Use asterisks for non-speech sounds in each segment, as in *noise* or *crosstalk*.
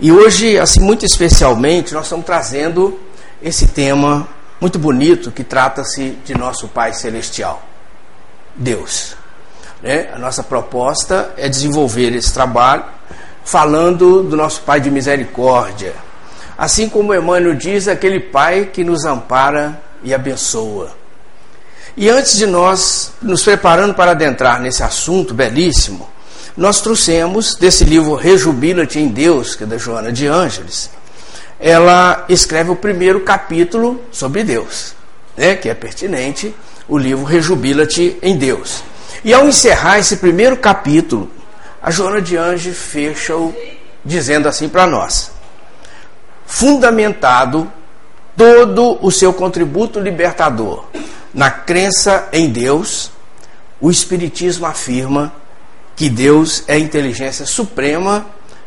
E hoje, assim, muito especialmente, nós estamos trazendo esse tema muito bonito que trata-se de nosso Pai Celestial, Deus. Né? A nossa proposta é desenvolver esse trabalho falando do nosso Pai de misericórdia. Assim como Emmanuel diz, aquele Pai que nos ampara e abençoa. E antes de nós nos preparando para adentrar nesse assunto belíssimo, nós trouxemos desse livro Rejubila-te em Deus, que é da Joana de Ângeles, ela escreve o primeiro capítulo sobre Deus, né, que é pertinente, o livro Rejubila-te em Deus. E ao encerrar esse primeiro capítulo, a Joana de Anjos fecha-o dizendo assim para nós: fundamentado todo o seu contributo libertador na crença em Deus, o Espiritismo afirma que Deus é a inteligência suprema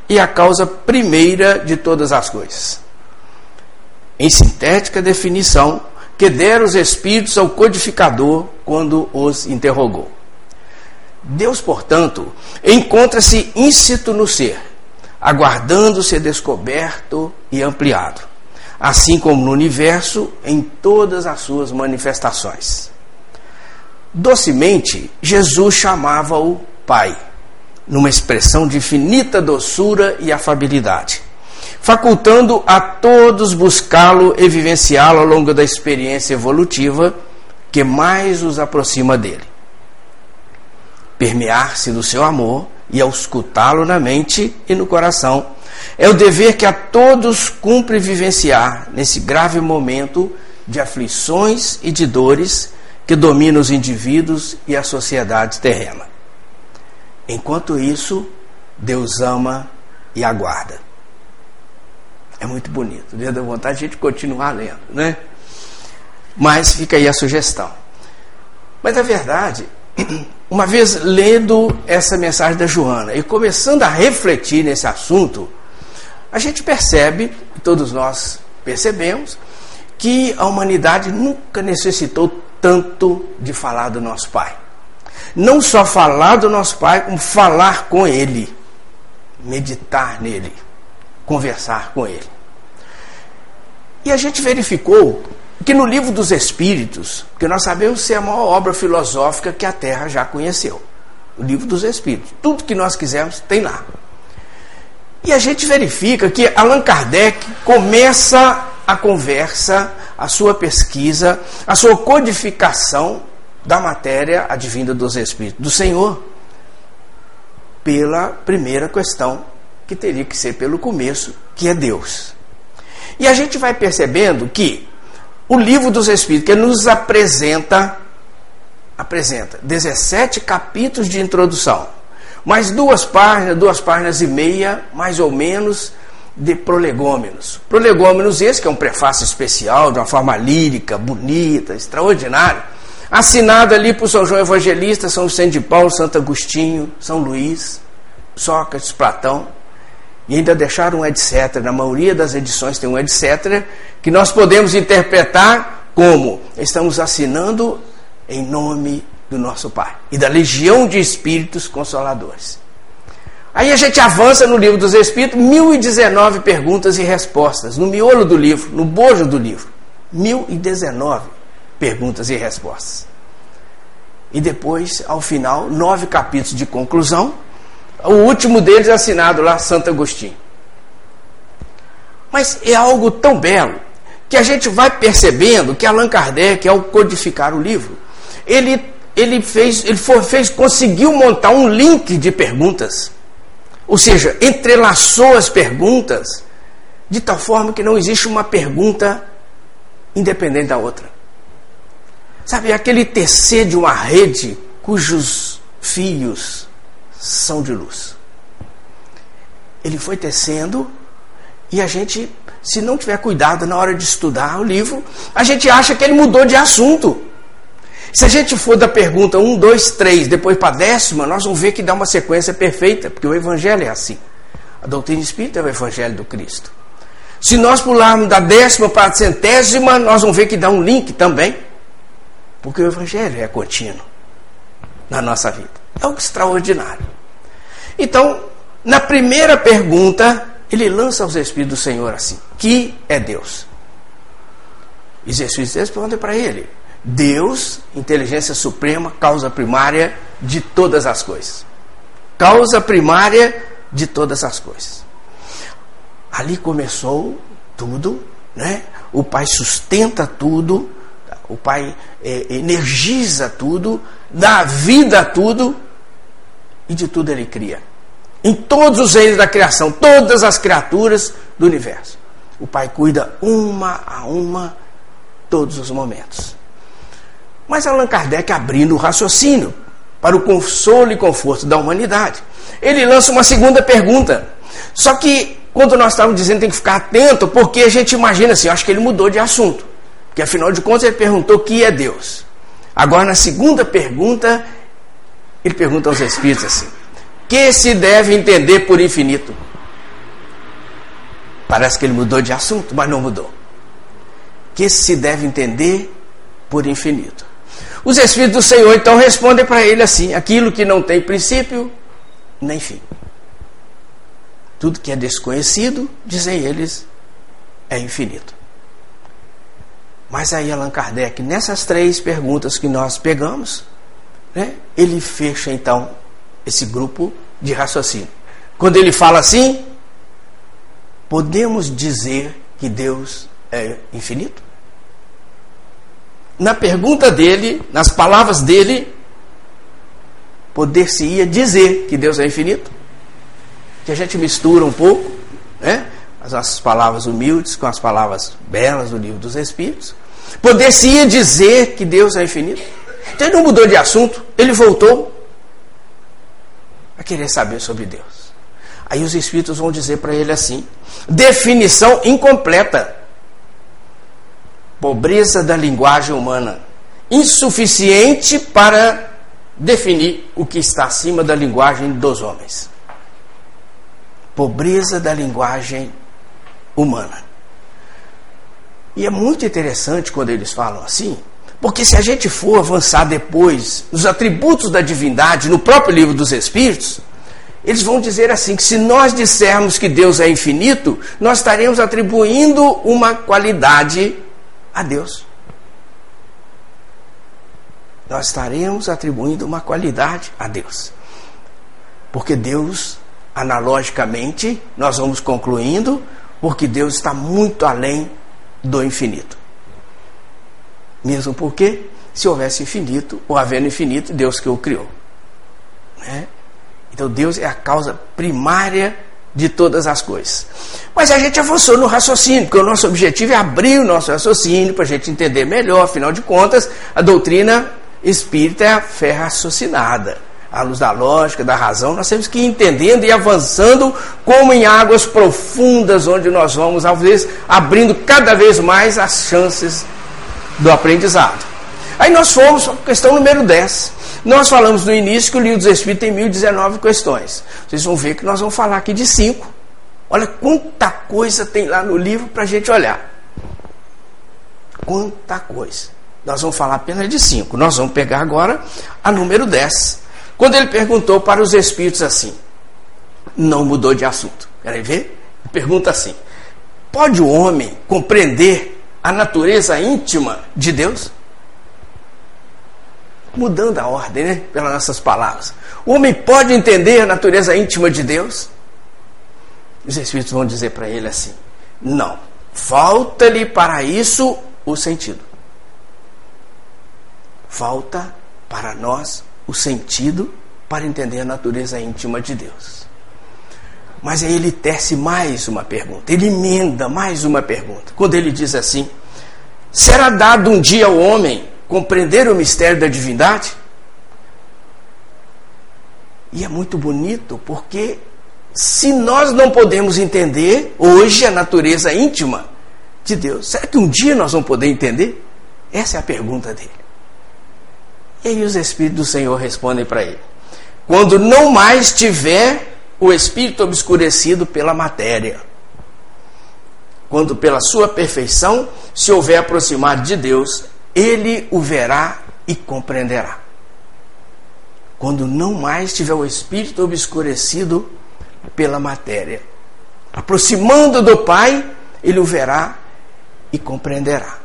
e a causa primeira de todas as coisas. Em sintética definição, que deram os Espíritos ao codificador quando os interrogou. Deus, portanto, encontra-se íncito no ser, aguardando ser descoberto e ampliado, assim como no universo em todas as suas manifestações. Docemente, Jesus chamava-o Pai, numa expressão de infinita doçura e afabilidade, facultando a todos buscá-lo e vivenciá-lo ao longo da experiência evolutiva que mais os aproxima dele permear-se do seu amor e auscultá-lo na mente e no coração. É o dever que a todos cumpre vivenciar nesse grave momento de aflições e de dores que dominam os indivíduos e a sociedade terrena. Enquanto isso, Deus ama e aguarda. É muito bonito. Deus dá vontade de a gente continuar lendo, né? Mas fica aí a sugestão. Mas a verdade *clears throat* uma vez lendo essa mensagem da Joana e começando a refletir nesse assunto, a gente percebe, todos nós percebemos, que a humanidade nunca necessitou tanto de falar do nosso Pai. Não só falar do nosso Pai, como falar com Ele, meditar nele, conversar com Ele. E a gente verificou que no livro dos Espíritos, que nós sabemos ser a maior obra filosófica que a Terra já conheceu, o livro dos Espíritos, tudo que nós quisermos tem lá. E a gente verifica que Allan Kardec começa a conversa, a sua pesquisa, a sua codificação da matéria advinda dos Espíritos, do Senhor, pela primeira questão, que teria que ser pelo começo, que é Deus. E a gente vai percebendo que o livro dos Espíritos, que nos apresenta, apresenta 17 capítulos de introdução, mais duas páginas, duas páginas e meia, mais ou menos, de prolegômenos. Prolegômenos esse, que é um prefácio especial, de uma forma lírica, bonita, extraordinária, assinado ali por São João Evangelista, São Vicente de Paulo, Santo Agostinho, São Luís, Sócrates, Platão, e ainda deixaram um etc. Na maioria das edições tem um etc. que nós podemos interpretar como estamos assinando em nome do nosso Pai e da legião de espíritos consoladores. Aí a gente avança no livro dos Espíritos, 1019 perguntas e respostas, no miolo do livro, no bojo do livro. 1019 perguntas e respostas. E depois, ao final, nove capítulos de conclusão, o último deles é assinado lá, Santo Agostinho. Mas é algo tão belo que a gente vai percebendo que Allan Kardec, ao codificar o livro, ele, ele, fez, ele foi, fez, conseguiu montar um link de perguntas. Ou seja, entrelaçou as perguntas de tal forma que não existe uma pergunta independente da outra. Sabe, aquele tecer de uma rede cujos fios são de luz. Ele foi tecendo e a gente, se não tiver cuidado na hora de estudar o livro, a gente acha que ele mudou de assunto. Se a gente for da pergunta 1, 2, 3, depois para a décima, nós vamos ver que dá uma sequência perfeita, porque o Evangelho é assim. A doutrina espírita é o Evangelho do Cristo. Se nós pularmos da décima para a centésima, nós vamos ver que dá um link também, porque o Evangelho é contínuo na nossa vida. É algo extraordinário. Então, na primeira pergunta, ele lança aos Espíritos do Senhor assim: que é Deus? E os Espíritos respondem para ele: Deus, inteligência suprema, causa primária de todas as coisas. Causa primária de todas as coisas. Ali começou tudo, né? O Pai sustenta tudo, o Pai é, energiza tudo, dá vida a tudo e de tudo Ele cria. Em todos os reinos da criação, todas as criaturas do universo. O Pai cuida uma a uma, todos os momentos. Mas Allan Kardec, abrindo o raciocínio para o consolo e conforto da humanidade, ele lança uma segunda pergunta. Só que, quando nós estávamos dizendo tem que ficar atento, porque a gente imagina assim, acho que ele mudou de assunto. Porque afinal de contas ele perguntou que é Deus. Agora, na segunda pergunta, ele pergunta aos Espíritos assim: que se deve entender por infinito? Parece que ele mudou de assunto, mas não mudou. Que se deve entender por infinito. Os Espíritos do Senhor então respondem para ele assim: aquilo que não tem princípio nem fim. Tudo que é desconhecido, dizem eles, é infinito. Mas aí Allan Kardec, nessas três perguntas que nós pegamos, né, ele fecha então esse grupo de raciocínio. Quando ele fala assim, podemos dizer que Deus é infinito? Na pergunta dele, nas palavras dele, poder-se-ia dizer que Deus é infinito? Que a gente mistura um pouco, né? As nossas palavras humildes com as palavras belas do livro dos Espíritos. Poder-se-ia dizer que Deus é infinito? Então ele não mudou de assunto, ele voltou a querer saber sobre Deus. Aí os Espíritos vão dizer para ele assim: definição incompleta. Pobreza da linguagem humana. Insuficiente para definir o que está acima da linguagem dos homens. Pobreza da linguagem humana. E é muito interessante quando eles falam assim, porque se a gente for avançar depois nos atributos da divindade, no próprio livro dos Espíritos, eles vão dizer assim: que se nós dissermos que Deus é infinito, nós estaremos atribuindo uma qualidade a Deus. Nós estaremos atribuindo uma qualidade a Deus. Porque Deus, analogicamente, nós vamos concluindo, porque Deus está muito além do infinito. Mesmo porque, se houvesse infinito, ou havendo infinito, Deus que o criou. Né? Então Deus é a causa primária de todas as coisas. Mas a gente avançou no raciocínio, porque o nosso objetivo é abrir o nosso raciocínio para a gente entender melhor, afinal de contas, a doutrina espírita é a fé raciocinada à luz da lógica, da razão, nós temos que ir entendendo e avançando como em águas profundas, onde nós vamos, às vezes, abrindo cada vez mais as chances do aprendizado. Aí nós fomos para a questão número 10. Nós falamos no início que o livro dos Espíritos tem 1019 questões. Vocês vão ver que nós vamos falar aqui de cinco. Olha quanta coisa tem lá no livro para a gente olhar. Quanta coisa. Nós vamos falar apenas de cinco. Nós vamos pegar agora a número 10. Quando ele perguntou para os espíritos assim, não mudou de assunto. Querem ver? Pergunta assim: pode o homem compreender a natureza íntima de Deus? Mudando a ordem, né? Pelas nossas palavras. O homem pode entender a natureza íntima de Deus? Os espíritos vão dizer para ele assim: não, falta-lhe para isso o sentido. Falta para nós o sentido para entender a natureza íntima de Deus. Mas aí ele tece mais uma pergunta, ele emenda mais uma pergunta. Quando ele diz assim: será dado um dia ao homem compreender o mistério da divindade? E é muito bonito porque se nós não podemos entender hoje a natureza íntima de Deus, será que um dia nós vamos poder entender? Essa é a pergunta dele. E aí os Espíritos do Senhor respondem para ele: quando não mais tiver o espírito obscurecido pela matéria, quando pela sua perfeição se houver aproximado de Deus, ele o verá e compreenderá. Quando não mais tiver o espírito obscurecido pela matéria. aproximando do Pai, ele o verá e compreenderá.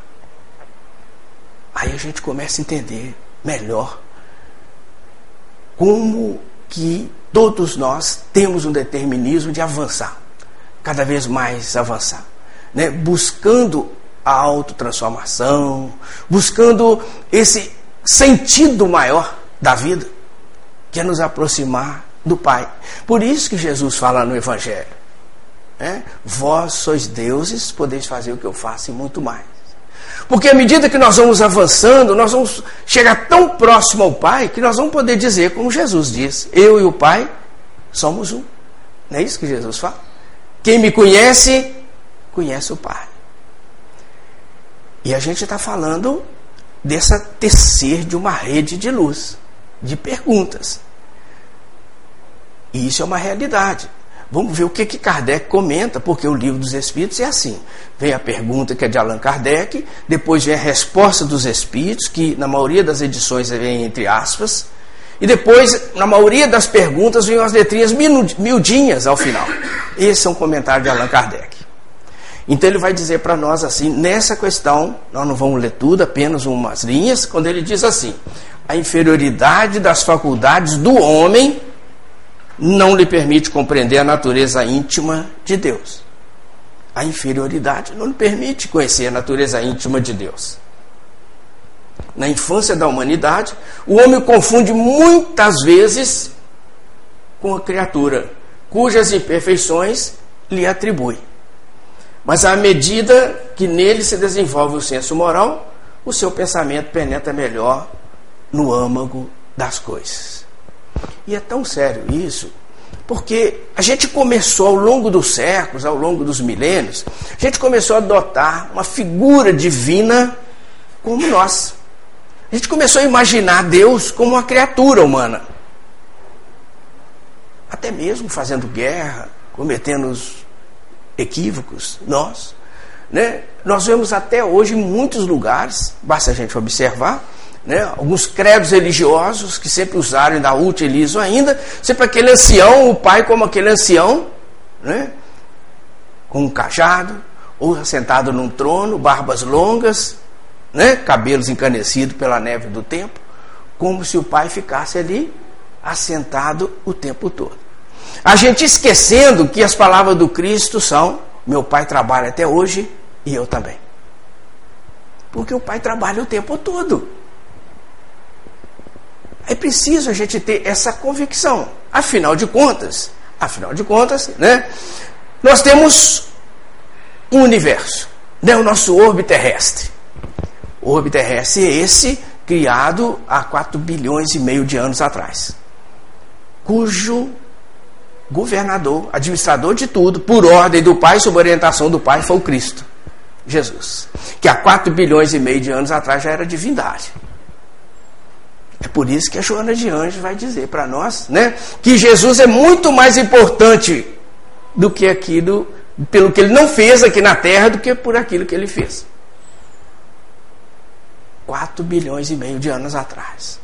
Aí a gente começa a entender melhor como que todos nós temos um determinismo de avançar, cada vez mais avançar, né? buscando a autotransformação, buscando esse sentido maior da vida, que é nos aproximar do Pai. Por isso que Jesus fala no Evangelho: né? Vós sois deuses, podeis fazer o que eu faço e muito mais. Porque à medida que nós vamos avançando, nós vamos chegar tão próximo ao Pai que nós vamos poder dizer, como Jesus diz: Eu e o Pai somos um. Não é isso que Jesus fala? Quem me conhece, conhece o Pai. E a gente está falando dessa tecer de uma rede de luz, de perguntas. E isso é uma realidade. Vamos ver o que, que Kardec comenta, porque o livro dos Espíritos é assim. Vem a pergunta que é de Allan Kardec, depois vem a resposta dos Espíritos, que na maioria das edições vem entre aspas, e depois, na maioria das perguntas, vem as letrinhas miudinhas ao final. Esse é um comentário de Allan Kardec. Então ele vai dizer para nós assim, nessa questão, nós não vamos ler tudo, apenas umas linhas, quando ele diz assim: a inferioridade das faculdades do homem não lhe permite compreender a natureza íntima de Deus. A inferioridade não lhe permite conhecer a natureza íntima de Deus. Na infância da humanidade, o homem confunde muitas vezes com a criatura, cujas imperfeições lhe atribui. Mas à medida que nele se desenvolve o senso moral, o seu pensamento penetra melhor no âmago das coisas. E é tão sério isso, porque a gente começou ao longo dos séculos, ao longo dos milênios, a gente começou a adotar uma figura divina como nós. A gente começou a imaginar Deus como uma criatura humana. Até mesmo fazendo guerra, cometendo equívocos, nós. Né? Nós vemos até hoje em muitos lugares, basta a gente observar, né? alguns credos religiosos que sempre usaram, ainda utilizam ainda, sempre aquele ancião, o pai como aquele ancião, né? com um cajado, ou sentado num trono, barbas longas, né? cabelos encanecidos pela neve do tempo, como se o pai ficasse ali assentado o tempo todo. A gente esquecendo que as palavras do Cristo são: meu pai trabalha até hoje e eu também. Porque o pai trabalha o tempo todo. É preciso a gente ter essa convicção. Afinal de contas, afinal de contas, né? Nós temos um universo, né? O nosso orbe terrestre. O orbe terrestre é esse criado há 4 bilhões e meio de anos atrás, cujo governador, administrador de tudo, por ordem do Pai, sob orientação do Pai, foi o Cristo, Jesus, que há 4 bilhões e meio de anos atrás já era divindade. É por isso que a Joana de Anjos vai dizer para nós, né, que Jesus é muito mais importante do que aquilo, pelo que ele não fez aqui na terra, do que por aquilo que ele fez. 4 bilhões e meio de anos atrás.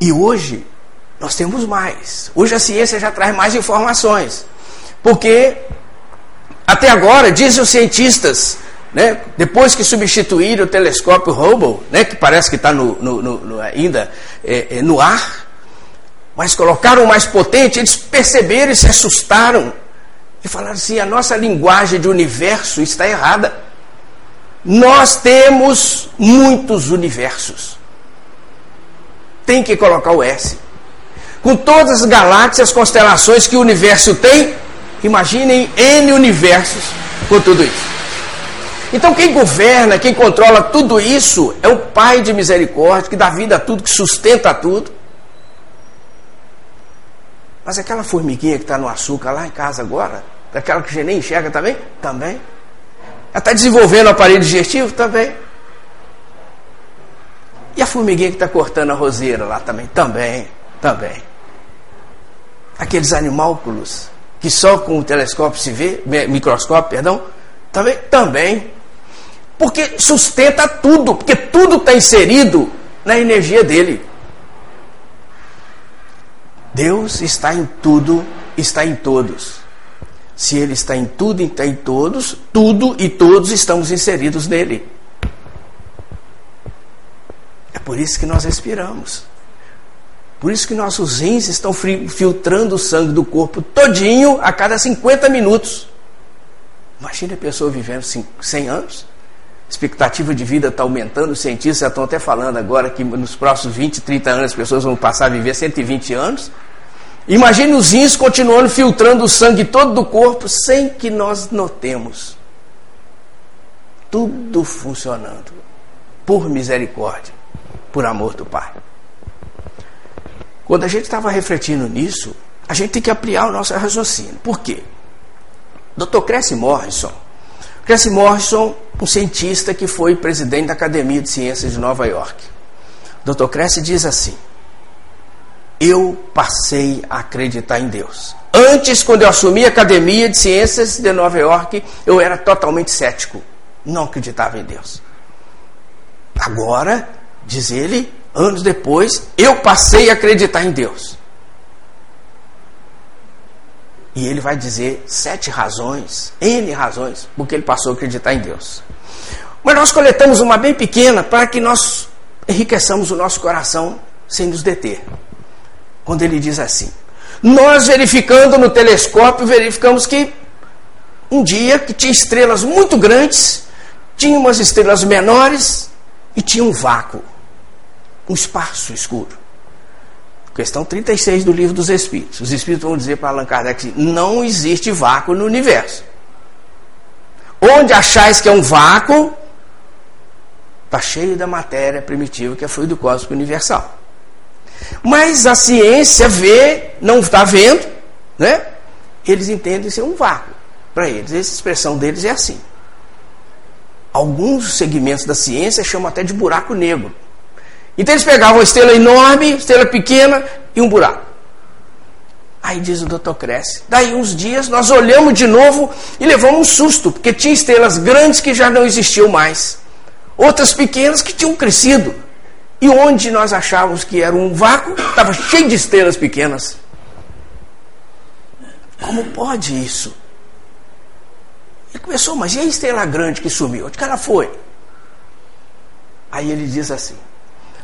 E hoje nós temos mais. Hoje a ciência já traz mais informações. Porque até agora, dizem os cientistas, né? Depois que substituíram o telescópio Hubble, né? que parece que está no, no, no, ainda é, é, no ar, mas colocaram o mais potente, eles perceberam e se assustaram. E falaram assim: a nossa linguagem de universo está errada. Nós temos muitos universos. Tem que colocar o S. Com todas as galáxias, constelações que o universo tem, imaginem N universos com tudo isso. Então quem governa, quem controla tudo isso é o Pai de misericórdia, que dá vida a tudo, que sustenta tudo. Mas aquela formiguinha que está no açúcar lá em casa agora, daquela que a gente nem enxerga também? Também. Ela está desenvolvendo o aparelho digestivo? Também. E a formiguinha que está cortando a roseira lá também? Também. Também. Aqueles animálculos que só com o telescópio se vê, microscópio, perdão, também, também. Porque sustenta tudo, porque tudo está inserido na energia dele. Deus está em tudo, está em todos. Se ele está em tudo e está em todos, tudo e todos estamos inseridos nele. É por isso que nós respiramos. Por isso que nossos rins estão filtrando o sangue do corpo todinho a cada 50 minutos. Imagine a pessoa vivendo 100 anos. Expectativa de vida está aumentando, os cientistas já estão até falando agora que nos próximos 20, 30 anos as pessoas vão passar a viver 120 anos. Imagine os rins continuando filtrando o sangue todo do corpo sem que nós notemos. Tudo funcionando. Por misericórdia, por amor do Pai. Quando a gente estava refletindo nisso, a gente tem que ampliar o nosso raciocínio. Por quê? Dr. Cressy Morrison. Cressy Morrison, um cientista que foi presidente da Academia de Ciências de Nova York. Dr. Cressy diz assim: Eu passei a acreditar em Deus. Antes, quando eu assumi a Academia de Ciências de Nova York, eu era totalmente cético. Não acreditava em Deus. Agora, diz ele, anos depois, eu passei a acreditar em Deus. E ele vai dizer sete razões, N razões, porque ele passou a acreditar em Deus. Mas nós coletamos uma bem pequena para que nós enriqueçamos o nosso coração sem nos deter. Quando ele diz assim: Nós verificando no telescópio, verificamos que um dia que tinha estrelas muito grandes, tinha umas estrelas menores e tinha um vácuo um espaço escuro. Questão 36 do livro dos Espíritos. Os Espíritos vão dizer para Allan Kardec: não existe vácuo no universo. Onde achais que é um vácuo, está cheio da matéria primitiva que é fluido cósmico universal. Mas a ciência vê, não está vendo, né? Eles entendem ser um vácuo. Para eles, essa expressão deles é assim. Alguns segmentos da ciência chamam até de buraco negro. Então eles pegavam uma estrela enorme, estrela pequena e um buraco. Aí diz o doutor Cresce. Daí uns dias nós olhamos de novo e levamos um susto, porque tinha estrelas grandes que já não existiam mais. Outras pequenas que tinham crescido. E onde nós achávamos que era um vácuo, estava cheio de estrelas pequenas. Como pode isso? Ele começou, mas e a estrela grande que sumiu? Onde que ela foi? Aí ele diz assim: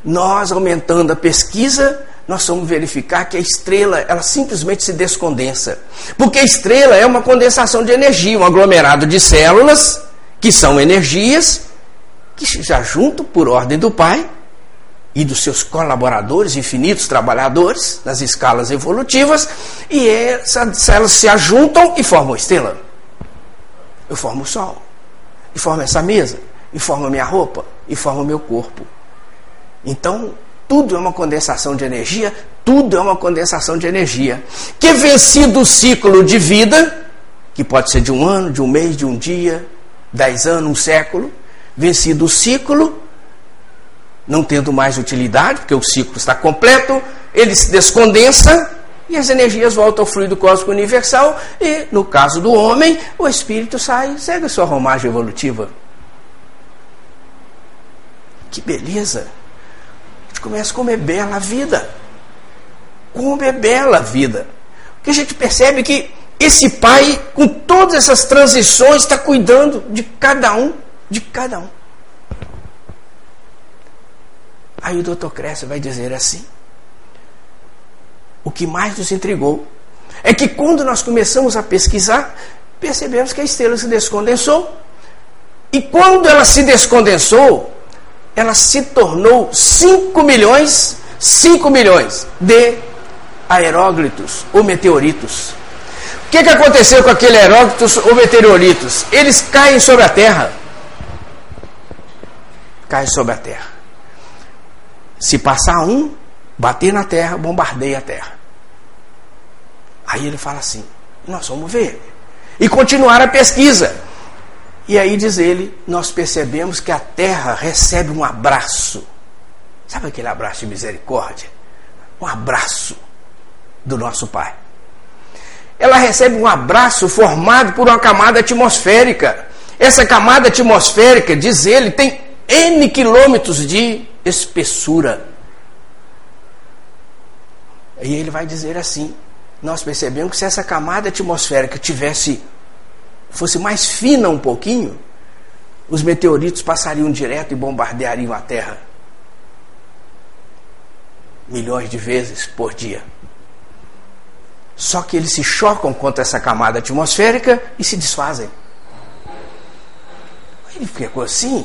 nós aumentando a pesquisa, nós vamos verificar que a estrela, ela simplesmente se descondensa. Porque a estrela é uma condensação de energia, um aglomerado de células, que são energias, que já junto por ordem do Pai e dos seus colaboradores, infinitos trabalhadores, nas escalas evolutivas, e essas células se ajuntam e formam a estrela. Eu formo o Sol, e formo essa mesa, e formo a minha roupa, e formo o meu corpo. Então, tudo é uma condensação de energia, tudo é uma condensação de energia. Que vencido o ciclo de vida, que pode ser de um ano, de um mês, de um dia, dez anos, um século, vencido o ciclo, não tendo mais utilidade, porque o ciclo está completo, ele se descondensa e as energias voltam ao fluido cósmico universal e, no caso do homem, o espírito sai, segue sua romagem evolutiva. Que beleza! Começa como é bela a vida. Como é bela a vida. Porque a gente percebe que esse pai, com todas essas transições, está cuidando de cada um, de cada um. Aí o doutor Cresce vai dizer assim: o que mais nos intrigou é que quando nós começamos a pesquisar, percebemos que a estrela se descondensou. E quando ela se descondensou, ela se tornou 5 milhões, 5 milhões de aeróglitos ou meteoritos. O que, que aconteceu com aquele aeróglitos ou meteoritos? Eles caem sobre a Terra. Caem sobre a Terra. Se passar um, bater na Terra, bombardeia a Terra. Aí ele fala assim: nós vamos ver. E continuar a pesquisa. E aí diz ele, nós percebemos que a terra recebe um abraço. Sabe aquele abraço de misericórdia? Um abraço do nosso Pai. Ela recebe um abraço formado por uma camada atmosférica. Essa camada atmosférica, diz ele, tem N quilômetros de espessura. E ele vai dizer assim: nós percebemos que se essa camada atmosférica tivesse fosse mais fina um pouquinho, os meteoritos passariam direto e bombardeariam a Terra milhões de vezes por dia. Só que eles se chocam contra essa camada atmosférica e se desfazem. Ele ficou assim.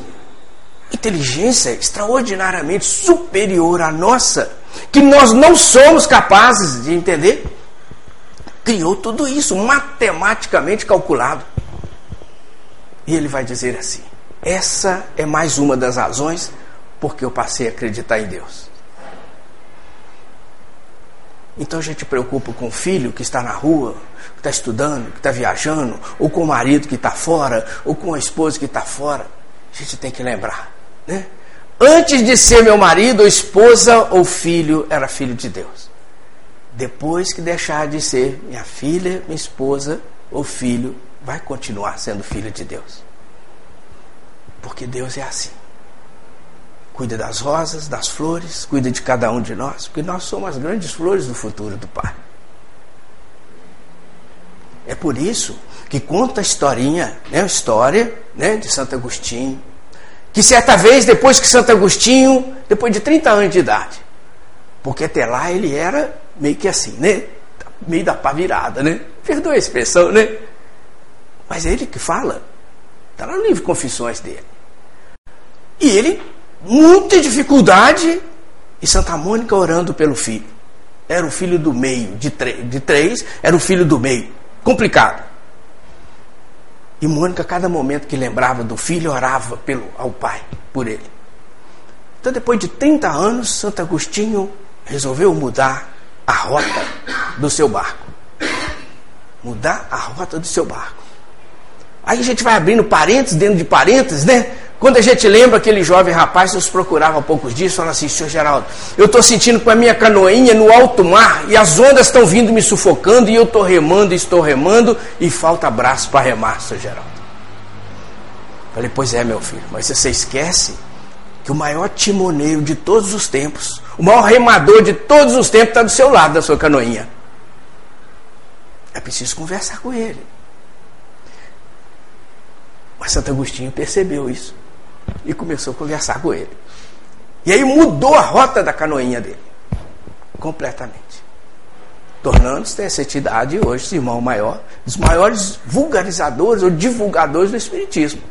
Inteligência extraordinariamente superior à nossa, que nós não somos capazes de entender. Criou tudo isso matematicamente calculado. E ele vai dizer assim: essa é mais uma das razões porque eu passei a acreditar em Deus. Então a gente preocupa com o filho que está na rua, que está estudando, que está viajando, ou com o marido que está fora, ou com a esposa que está fora. A gente tem que lembrar, né? Antes de ser meu marido, esposa ou filho, era filho de Deus. Depois que deixar de ser minha filha, minha esposa ou filho, vai continuar sendo filho de Deus. Porque Deus é assim. Cuida das rosas, das flores, cuida de cada um de nós, porque nós somos as grandes flores do futuro do Pai. É por isso que conta a historinha, né, a história né, de Santo Agostinho, que certa vez, depois que Santo Agostinho, depois de 30 anos de idade, porque até lá ele era meio que assim, né? Meio da pá virada, né? Perdoa a expressão, né? Mas ele que fala. Está lá no livro Confissões dele. E ele, muita dificuldade, e Santa Mônica orando pelo filho. Era o filho do meio, de, de três, era o filho do meio. Complicado. E Mônica, a cada momento que lembrava do filho, orava pelo, ao pai, por ele. Então, depois de 30 anos, Santo Agostinho resolveu mudar a rota do seu barco. Mudar a rota do seu barco. Aí a gente vai abrindo parênteses dentro de parênteses, né? Quando a gente lembra aquele jovem rapaz que nos procurava há poucos dias, falando assim, senhor Geraldo, eu estou sentindo com a minha canoinha no alto mar e as ondas estão vindo me sufocando e eu estou remando, estou remando e falta braço para remar, senhor Geraldo. Falei, pois é, meu filho, mas você esquece que o maior timoneiro de todos os tempos, o maior remador de todos os tempos está do seu lado da sua canoinha. É preciso conversar com ele. Mas Santo Agostinho percebeu isso e começou a conversar com ele. E aí mudou a rota da canoinha dele. Completamente. Tornando-se essa entidade hoje, irmão maior, dos maiores vulgarizadores ou divulgadores do Espiritismo.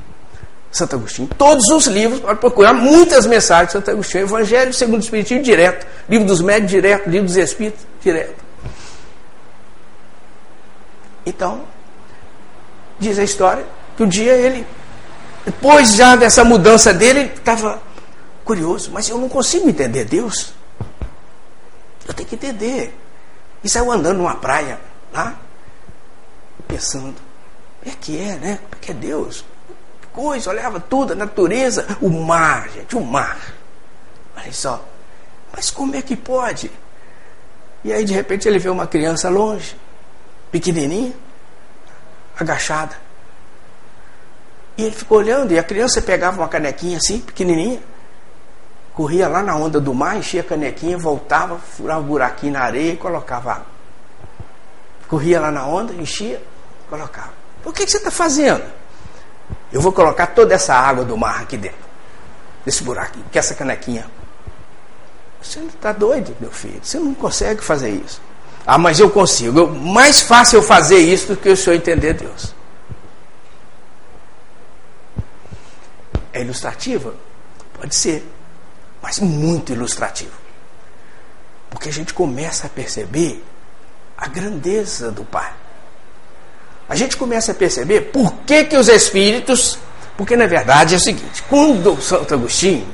Santo Agostinho. Todos os livros, pode procurar muitas mensagens de Santo Agostinho. Evangelho segundo o Espiritismo direto. Livro dos médios direto. Livro dos Espíritos direto. Então, diz a história um dia ele depois já dessa mudança dele, ele estava curioso, mas eu não consigo entender Deus. Eu tenho que entender. E saiu andando numa praia lá, pensando, é que é, né? É que é Deus. Que coisa, olhava tudo, a natureza, o mar, gente, o mar. Olha só, mas como é que pode? E aí de repente ele vê uma criança longe, pequenininha, agachada e ele ficou olhando, e a criança pegava uma canequinha assim, pequenininha, corria lá na onda do mar, enchia a canequinha, voltava, furava um buraquinho na areia e colocava água. Corria lá na onda, enchia, colocava. O que, que você está fazendo? Eu vou colocar toda essa água do mar aqui dentro, desse buraquinho, que é essa canequinha. Você não está doido, meu filho. Você não consegue fazer isso. Ah, mas eu consigo. Eu, mais fácil eu fazer isso do que o senhor entender Deus. É ilustrativa? Pode ser, mas muito ilustrativo. Porque a gente começa a perceber a grandeza do Pai. A gente começa a perceber por que, que os espíritos. Porque na verdade é o seguinte: quando Santo Agostinho,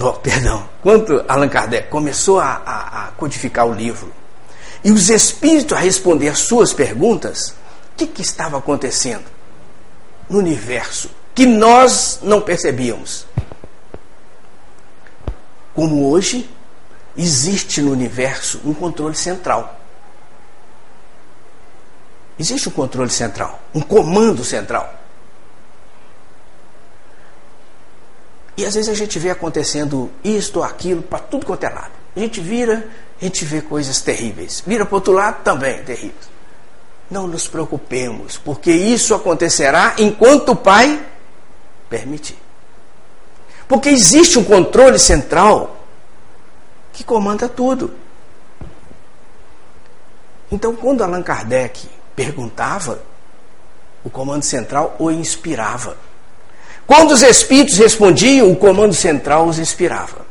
oh, perdão, quando Allan Kardec começou a, a, a codificar o livro, e os espíritos a responder as suas perguntas, o que, que estava acontecendo no universo que nós não percebíamos. Como hoje existe no universo um controle central. Existe um controle central, um comando central. E às vezes a gente vê acontecendo isto ou aquilo para tudo quanto é lado. A gente vira, a gente vê coisas terríveis. Vira para outro lado também, terríveis. Não nos preocupemos, porque isso acontecerá enquanto o Pai permitir. Porque existe um controle central que comanda tudo. Então, quando Allan Kardec perguntava, o comando central o inspirava. Quando os espíritos respondiam, o comando central os inspirava.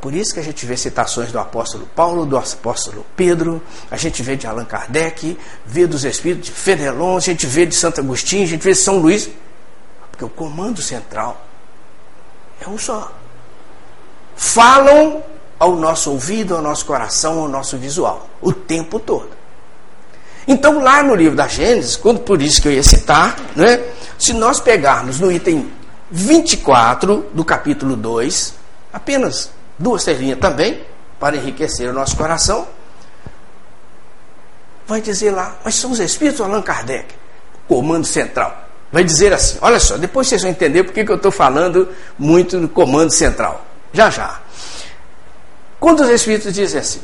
Por isso que a gente vê citações do apóstolo Paulo, do apóstolo Pedro, a gente vê de Allan Kardec, vê dos espíritos de Fenelon, a gente vê de Santo Agostinho, a gente vê de São Luís. Porque o comando central é um só. Falam ao nosso ouvido, ao nosso coração, ao nosso visual, o tempo todo. Então, lá no livro da Gênesis, quando, por isso que eu ia citar, né, se nós pegarmos no item 24 do capítulo 2, apenas duas terrinhas também, para enriquecer o nosso coração, vai dizer lá, mas são os espíritos Allan Kardec, comando central. Vai dizer assim, olha só, depois vocês vão entender porque que eu estou falando muito no comando central. Já já. Quando os espíritos dizem assim,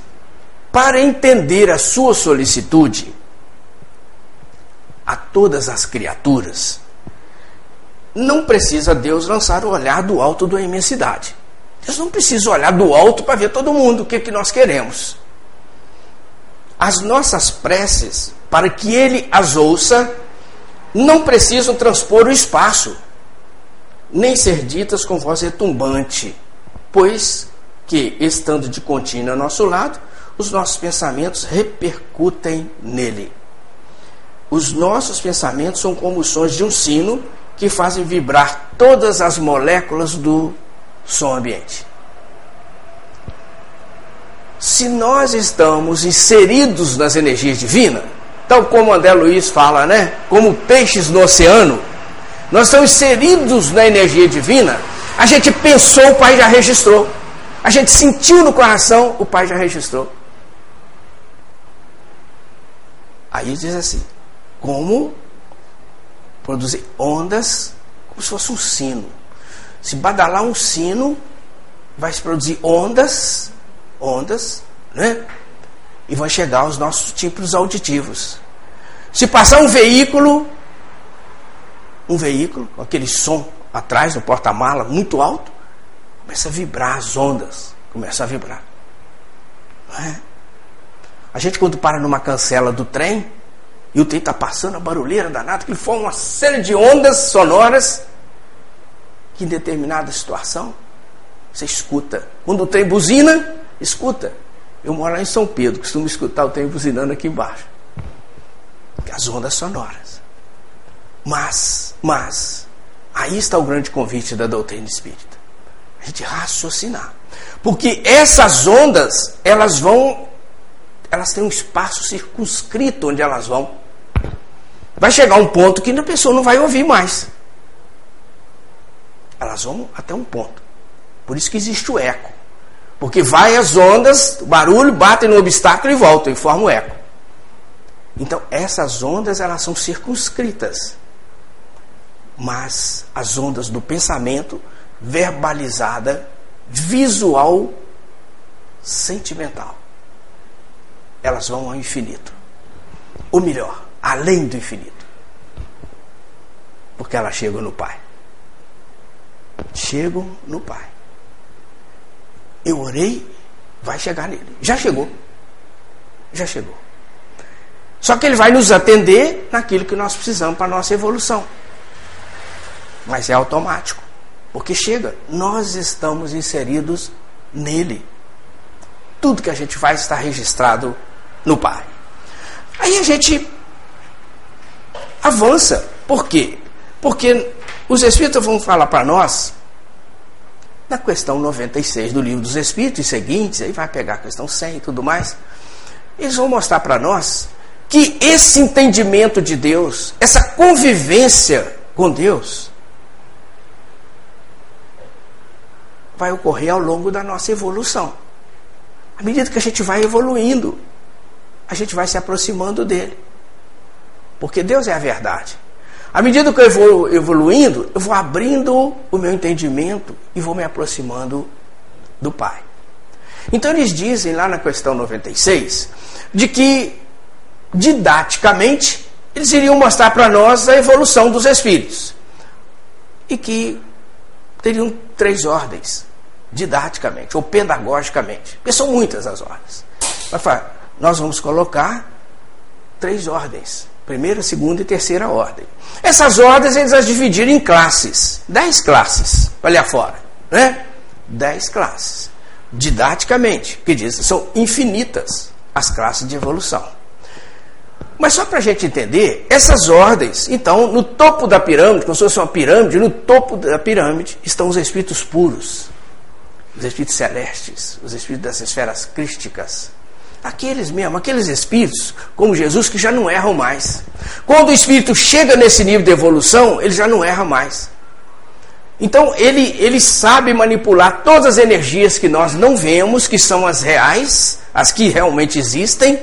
para entender a sua solicitude, a todas as criaturas, não precisa Deus lançar o olhar do alto da imensidade. Deus não precisa olhar do alto para ver todo mundo o que, que nós queremos. As nossas preces, para que Ele as ouça, não precisam transpor o espaço, nem ser ditas com voz retumbante, pois que, estando de contínuo ao nosso lado, os nossos pensamentos repercutem nele. Os nossos pensamentos são como sons de um sino que fazem vibrar todas as moléculas do som ambiente. Se nós estamos inseridos nas energias divinas, tal como André Luiz fala, né? Como peixes no oceano, nós estamos inseridos na energia divina. A gente pensou, o Pai já registrou. A gente sentiu no coração, o Pai já registrou. Aí diz assim: como produzir ondas como se fosse um sino. Se badalar um sino, vai se produzir ondas, ondas, né? E vão chegar aos nossos tímpanos auditivos. Se passar um veículo, um veículo, com aquele som atrás do porta-mala muito alto, começa a vibrar as ondas, começa a vibrar. É? A gente quando para numa cancela do trem, e o trem está passando a barulheira danada, que forma uma série de ondas sonoras, que em determinada situação você escuta. Quando o trem buzina, escuta. Eu moro lá em São Pedro, costumo escutar o trem buzinando aqui embaixo. As ondas sonoras. Mas, mas, aí está o grande convite da doutrina espírita. A gente raciocinar. Porque essas ondas, elas vão, elas têm um espaço circunscrito onde elas vão. Vai chegar um ponto que a pessoa não vai ouvir mais. Elas vão até um ponto. Por isso que existe o eco. Porque vai as ondas, o barulho, batem no obstáculo e voltam e formam o eco. Então, essas ondas elas são circunscritas. Mas as ondas do pensamento verbalizada, visual, sentimental, elas vão ao infinito. Ou melhor, além do infinito. Porque elas chegam no Pai. Chegam no Pai. Eu orei, vai chegar nele. Já chegou. Já chegou. Só que ele vai nos atender naquilo que nós precisamos para a nossa evolução. Mas é automático. Porque chega, nós estamos inseridos nele. Tudo que a gente faz está registrado no Pai. Aí a gente avança. Por quê? Porque os Espíritos vão falar para nós, na questão 96 do Livro dos Espíritos e seguintes, aí vai pegar a questão 100 e tudo mais, eles vão mostrar para nós que esse entendimento de Deus, essa convivência com Deus, vai ocorrer ao longo da nossa evolução. À medida que a gente vai evoluindo, a gente vai se aproximando dele. Porque Deus é a verdade. À medida que eu vou evoluindo, eu vou abrindo o meu entendimento e vou me aproximando do Pai. Então eles dizem lá na questão 96 de que didaticamente eles iriam mostrar para nós a evolução dos espíritos e que teriam três ordens didaticamente ou pedagogicamente, porque são muitas as ordens. Mas nós vamos colocar três ordens: primeira, segunda e terceira ordem. Essas ordens eles as dividiram em classes, dez classes, olha fora, né? Dez classes, didaticamente, que diz são infinitas as classes de evolução. Mas só para a gente entender, essas ordens, então, no topo da pirâmide, como se fosse uma pirâmide, no topo da pirâmide estão os espíritos puros, os espíritos celestes, os espíritos das esferas crísticas. Aqueles mesmo, aqueles espíritos, como Jesus, que já não erram mais. Quando o espírito chega nesse nível de evolução, ele já não erra mais. Então, ele, ele sabe manipular todas as energias que nós não vemos, que são as reais, as que realmente existem,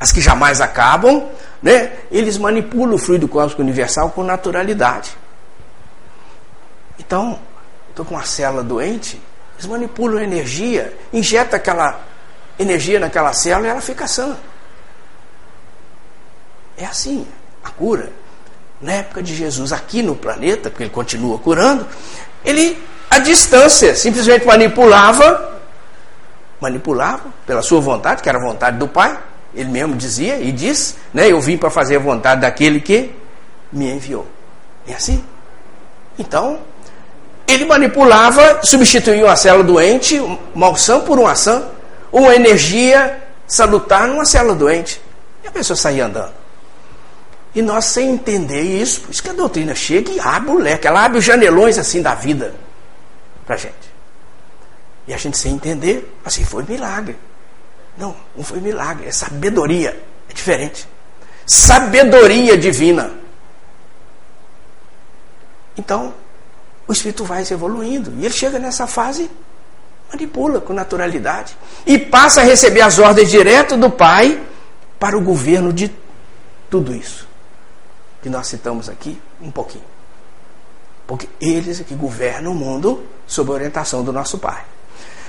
as que jamais acabam, né? eles manipulam o fluido cósmico universal com naturalidade. Então, estou com uma célula doente, eles manipulam a energia, injeta aquela energia naquela célula e ela fica sã. É assim, a cura. Na época de Jesus, aqui no planeta, porque ele continua curando, ele, à distância, simplesmente manipulava, manipulava pela sua vontade, que era a vontade do Pai, ele mesmo dizia e diz, né, eu vim para fazer a vontade daquele que me enviou. É assim. Então, ele manipulava, substituía uma célula doente, uma ação por uma ação, uma energia salutar numa célula doente. E a pessoa saía andando. E nós, sem entender isso, por isso que a doutrina chega e abre o leque, ela abre os janelões assim da vida para gente. E a gente, sem entender, assim, foi milagre. Não, não foi milagre, é sabedoria. É diferente. Sabedoria divina. Então, o espírito vai se evoluindo. E ele chega nessa fase, manipula com naturalidade. E passa a receber as ordens direto do Pai para o governo de tudo isso. Que nós citamos aqui um pouquinho. Porque eles é que governam o mundo sob a orientação do nosso Pai.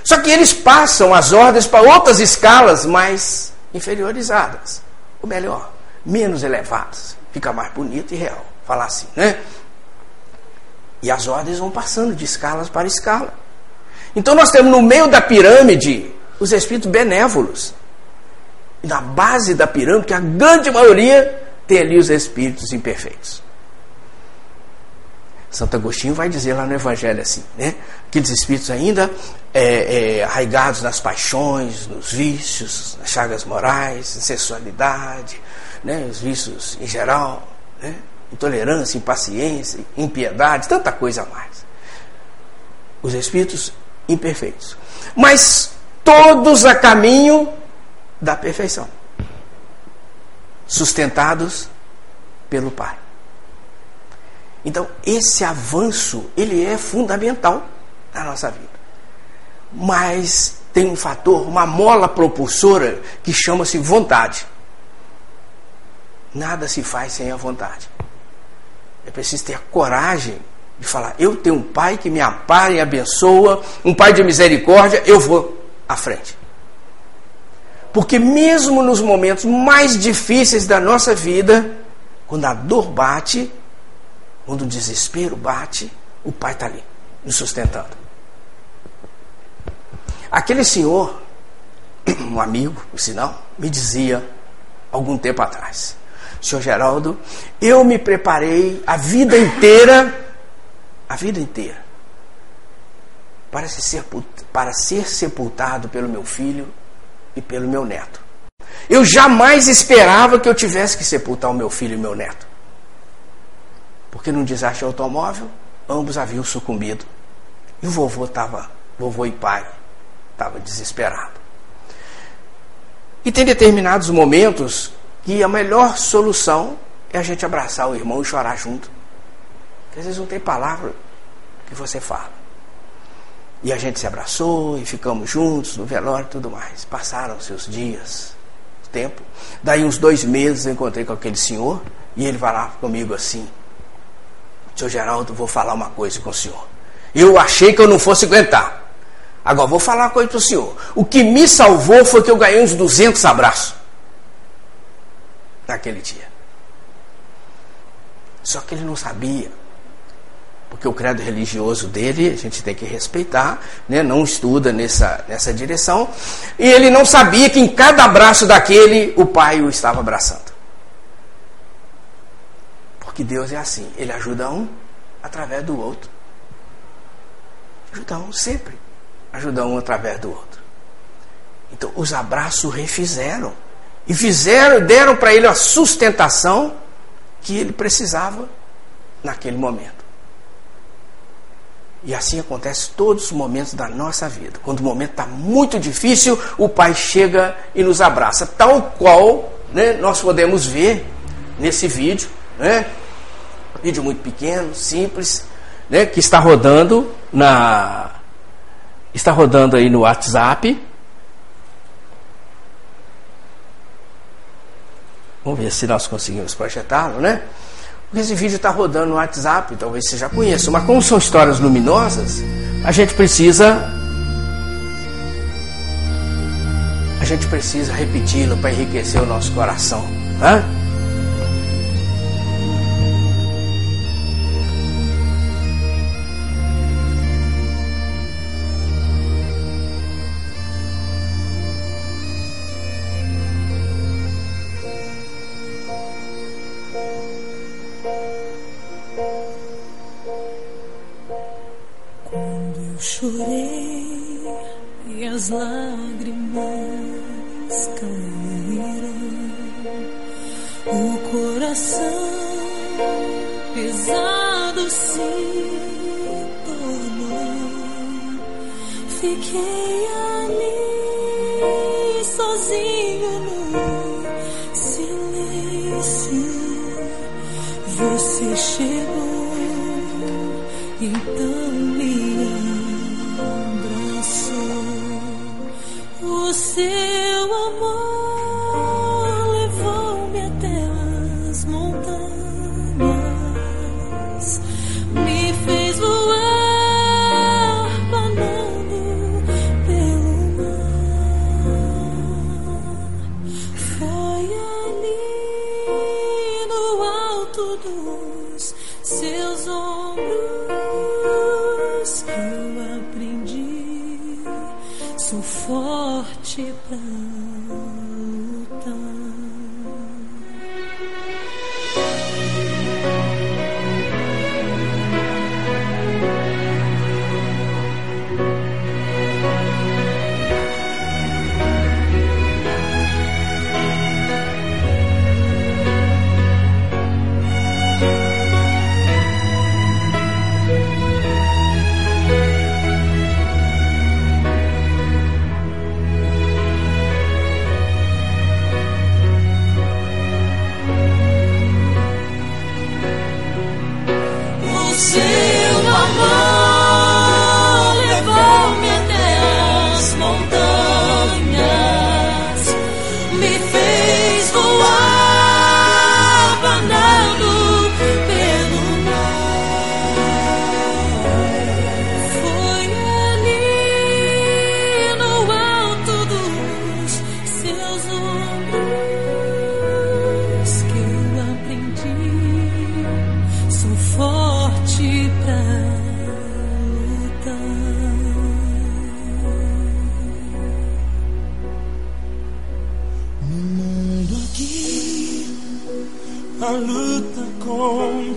Só que eles passam as ordens para outras escalas mais inferiorizadas. Ou melhor, menos elevadas. Fica mais bonito e real falar assim, né? E as ordens vão passando de escalas para escala. Então nós temos no meio da pirâmide os espíritos benévolos. E na base da pirâmide, a grande maioria tem ali os espíritos imperfeitos. Santo Agostinho vai dizer lá no Evangelho assim, né? Aqueles espíritos ainda é, é, arraigados nas paixões, nos vícios, nas chagas morais, na sexualidade, né? os vícios em geral, né? intolerância, impaciência, impiedade, tanta coisa a mais. Os espíritos imperfeitos. Mas todos a caminho da perfeição. Sustentados pelo Pai. Então, esse avanço, ele é fundamental na nossa vida. Mas tem um fator, uma mola propulsora que chama-se vontade. Nada se faz sem a vontade. É preciso ter coragem de falar: eu tenho um pai que me ampara e abençoa, um pai de misericórdia, eu vou à frente. Porque mesmo nos momentos mais difíceis da nossa vida, quando a dor bate, quando o desespero bate, o pai está ali, nos sustentando. Aquele senhor, um amigo, por sinal, me dizia algum tempo atrás: Senhor Geraldo, eu me preparei a vida inteira, a vida inteira, para ser, para ser sepultado pelo meu filho e pelo meu neto. Eu jamais esperava que eu tivesse que sepultar o meu filho e meu neto porque num desastre de automóvel, ambos haviam sucumbido. E o vovô estava, vovô e pai, estava desesperado. E tem determinados momentos que a melhor solução é a gente abraçar o irmão e chorar junto. Porque às vezes não tem palavra que você fala. E a gente se abraçou e ficamos juntos no velório e tudo mais. Passaram-se os dias, o tempo. Daí uns dois meses eu encontrei com aquele senhor e ele falava comigo assim: Senhor Geraldo, vou falar uma coisa com o senhor. Eu achei que eu não fosse aguentar. Agora, vou falar uma coisa para o senhor. O que me salvou foi que eu ganhei uns 200 abraços naquele dia. Só que ele não sabia. Porque o credo religioso dele a gente tem que respeitar, né? não estuda nessa, nessa direção. E ele não sabia que em cada abraço daquele o pai o estava abraçando. Porque Deus é assim, ele ajuda um através do outro. Ajuda um sempre ajudar um através do outro. Então, os abraços refizeram. E fizeram, deram para ele a sustentação que ele precisava naquele momento. E assim acontece todos os momentos da nossa vida. Quando o momento está muito difícil, o Pai chega e nos abraça. Tal qual né, nós podemos ver nesse vídeo. Né? Vídeo muito pequeno, simples, né, que está rodando na, Está rodando aí no WhatsApp. Vamos ver se nós conseguimos projetá-lo, né? Esse vídeo está rodando no WhatsApp, talvez você já conheça. Mas como são histórias luminosas, a gente precisa. A gente precisa repeti-lo para enriquecer o nosso coração. Né? Chorei e as lágrimas caíram. O coração pesado se tornou. Fiquei ali sozinho no silêncio. Você chegou,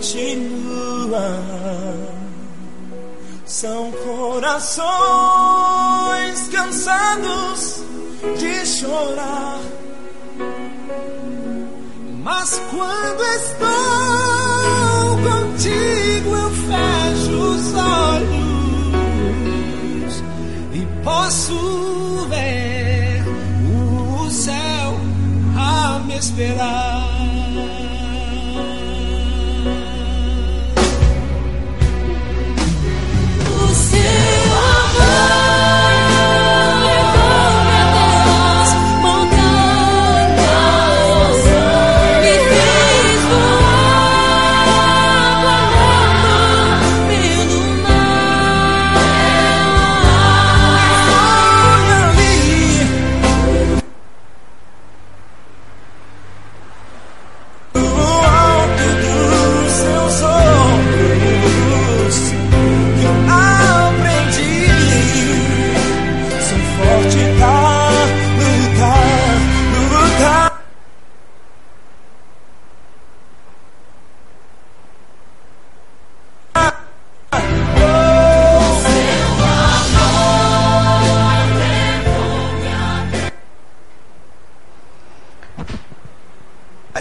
continua. São corações cansados de chorar. Mas quando estou contigo, eu fecho os olhos e posso ver o céu a me esperar.